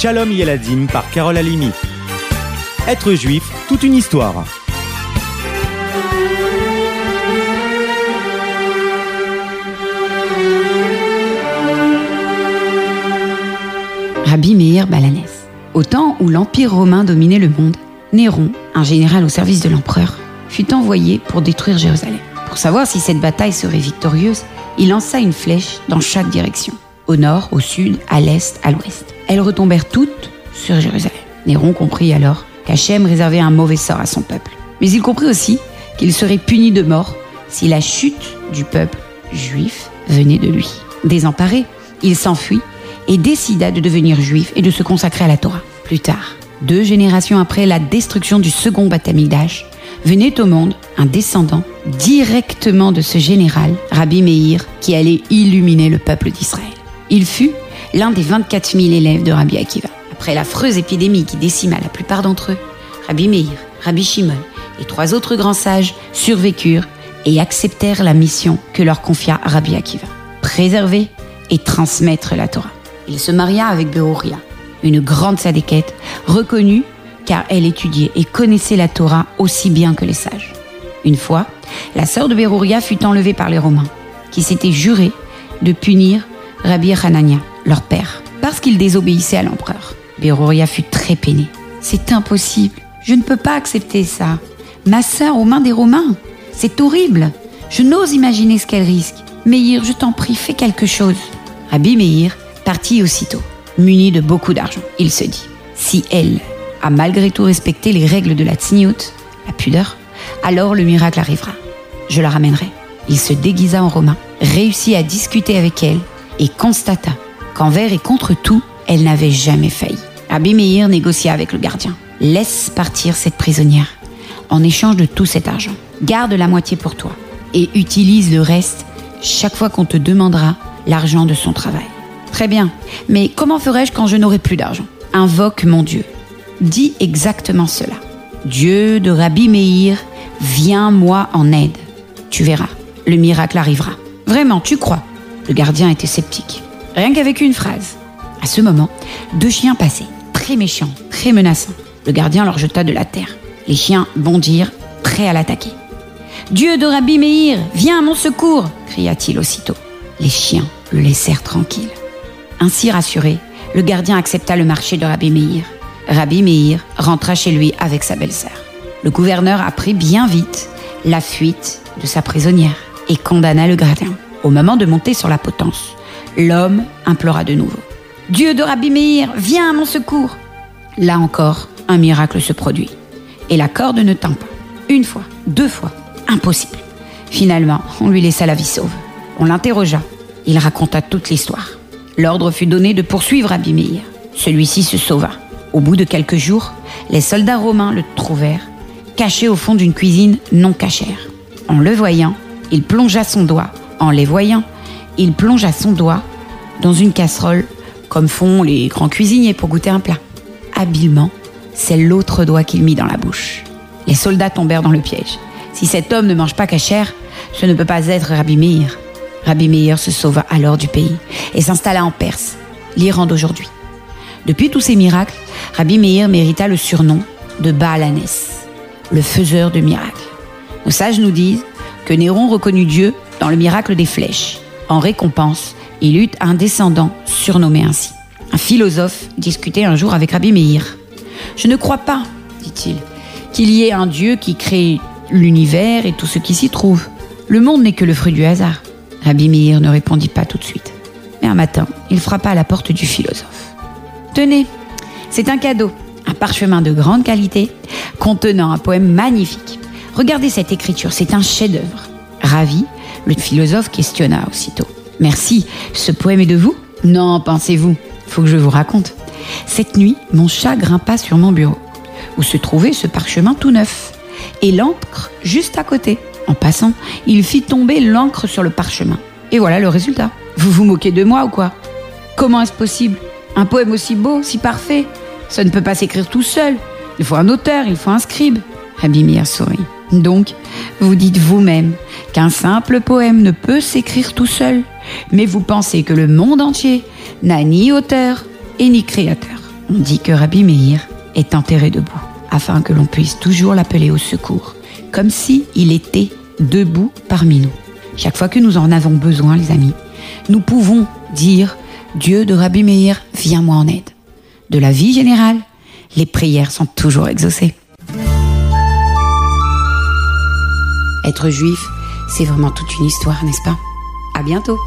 Shalom Yeladim par Carole Alimi. Être juif, toute une histoire. Rabbi Meir Balanès. Au temps où l'Empire romain dominait le monde, Néron, un général au service de l'empereur, fut envoyé pour détruire Jérusalem. Pour savoir si cette bataille serait victorieuse, il lança une flèche dans chaque direction, au nord, au sud, à l'est, à l'ouest. Elles retombèrent toutes sur Jérusalem. Néron comprit alors qu'Hachem réservait un mauvais sort à son peuple. Mais il comprit aussi qu'il serait puni de mort si la chute du peuple juif venait de lui. Désemparé, il s'enfuit et décida de devenir juif et de se consacrer à la Torah. Plus tard, deux générations après la destruction du second Beth Amikdash, venait au monde un descendant directement de ce général, Rabbi Meir, qui allait illuminer le peuple d'Israël. Il fut l'un des 24 000 élèves de Rabbi Akiva. Après l'affreuse épidémie qui décima la plupart d'entre eux, Rabbi Meir, Rabbi Shimon et trois autres grands sages survécurent et acceptèrent la mission que leur confia Rabbi Akiva. Préserver et transmettre la Torah. Il se maria avec Beruria, une grande sadéquette, reconnue car elle étudiait et connaissait la Torah aussi bien que les sages. Une fois, la sœur de Beruria fut enlevée par les Romains, qui s'étaient jurés de punir Rabbi Hanania, leur père, parce qu'il désobéissait à l'empereur. Beruria fut très peinée. C'est impossible, je ne peux pas accepter ça. Ma sœur aux mains des Romains, c'est horrible. Je n'ose imaginer ce qu'elle risque. Meir, je t'en prie, fais quelque chose. Rabbi Meir partit aussitôt, muni de beaucoup d'argent. Il se dit, si elle a malgré tout respecté les règles de la tzniout, la pudeur, alors le miracle arrivera. Je la ramènerai. Il se déguisa en romain, réussit à discuter avec elle et constata qu'envers et contre tout, elle n'avait jamais failli. Rabbi Meir négocia avec le gardien. Laisse partir cette prisonnière en échange de tout cet argent. Garde la moitié pour toi et utilise le reste chaque fois qu'on te demandera l'argent de son travail. Très bien, mais comment ferais-je quand je n'aurai plus d'argent? Invoque mon Dieu. Dis exactement cela. Dieu de Rabbi Meir, viens moi en aide. Tu verras, le miracle arrivera. Vraiment, tu crois? Le gardien était sceptique. Rien qu'avec une phrase. À ce moment, deux chiens passaient, très méchants, très menaçants. Le gardien leur jeta de la terre. Les chiens bondirent, prêts à l'attaquer. Dieu de Rabbi Meir, viens à mon secours cria-t-il aussitôt. Les chiens le laissèrent tranquille. Ainsi rassuré, le gardien accepta le marché de Rabbi Meir. Rabbi Meir rentra chez lui avec sa belle-sœur. Le gouverneur apprit bien vite la fuite de sa prisonnière et condamna le gardien. Au moment de monter sur la potence, l'homme implora de nouveau. Dieu de Rabbi Meir, viens à mon secours. Là encore, un miracle se produit. Et la corde ne tint pas. Une fois, deux fois, impossible. Finalement, on lui laissa la vie sauve. On l'interrogea. Il raconta toute l'histoire. L'ordre fut donné de poursuivre Rabbi Meir. Celui-ci se sauva. Au bout de quelques jours, les soldats romains le trouvèrent, caché au fond d'une cuisine non cachère. En le voyant, il plongea son doigt. En les voyant, il plongea son doigt dans une casserole, comme font les grands cuisiniers pour goûter un plat. Habilement, c'est l'autre doigt qu'il mit dans la bouche. Les soldats tombèrent dans le piège. Si cet homme ne mange pas cachère, ce ne peut pas être Rabbi Meir. Rabbi Meir se sauva alors du pays et s'installa en Perse, l'Iran d'aujourd'hui. Depuis tous ces miracles, Rabbi Meir mérita le surnom de Baalanès, le faiseur de miracles. Nos sages nous disent que Néron reconnut Dieu dans le miracle des flèches. En récompense, il eut un descendant surnommé ainsi. Un philosophe discutait un jour avec Rabbi Meir. Je ne crois pas, dit-il, qu'il y ait un Dieu qui crée l'univers et tout ce qui s'y trouve. Le monde n'est que le fruit du hasard. Rabbi Meir ne répondit pas tout de suite. Mais un matin, il frappa à la porte du philosophe. Tenez, c'est un cadeau, un parchemin de grande qualité contenant un poème magnifique. Regardez cette écriture, c'est un chef-d'œuvre. Ravi, le philosophe questionna aussitôt. Merci, ce poème est de vous? Non, pensez-vous, faut que je vous raconte. Cette nuit, mon chat grimpa sur mon bureau, où se trouvait ce parchemin tout neuf, et l'encre juste à côté. En passant, il fit tomber l'encre sur le parchemin. Et voilà le résultat. Vous vous moquez de moi ou quoi? Comment est-ce possible? Un poème aussi beau, si parfait Ça ne peut pas s'écrire tout seul. Il faut un auteur, il faut un scribe. Rabbi Meir sourit. Donc, vous dites vous-même qu'un simple poème ne peut s'écrire tout seul, mais vous pensez que le monde entier n'a ni auteur et ni créateur. On dit que Rabbi Meir est enterré debout, afin que l'on puisse toujours l'appeler au secours, comme si il était debout parmi nous. Chaque fois que nous en avons besoin, les amis, nous pouvons dire Dieu de Rabbi Meir, viens-moi en aide. De la vie générale, les prières sont toujours exaucées. Être juif, c'est vraiment toute une histoire, n'est-ce pas? À bientôt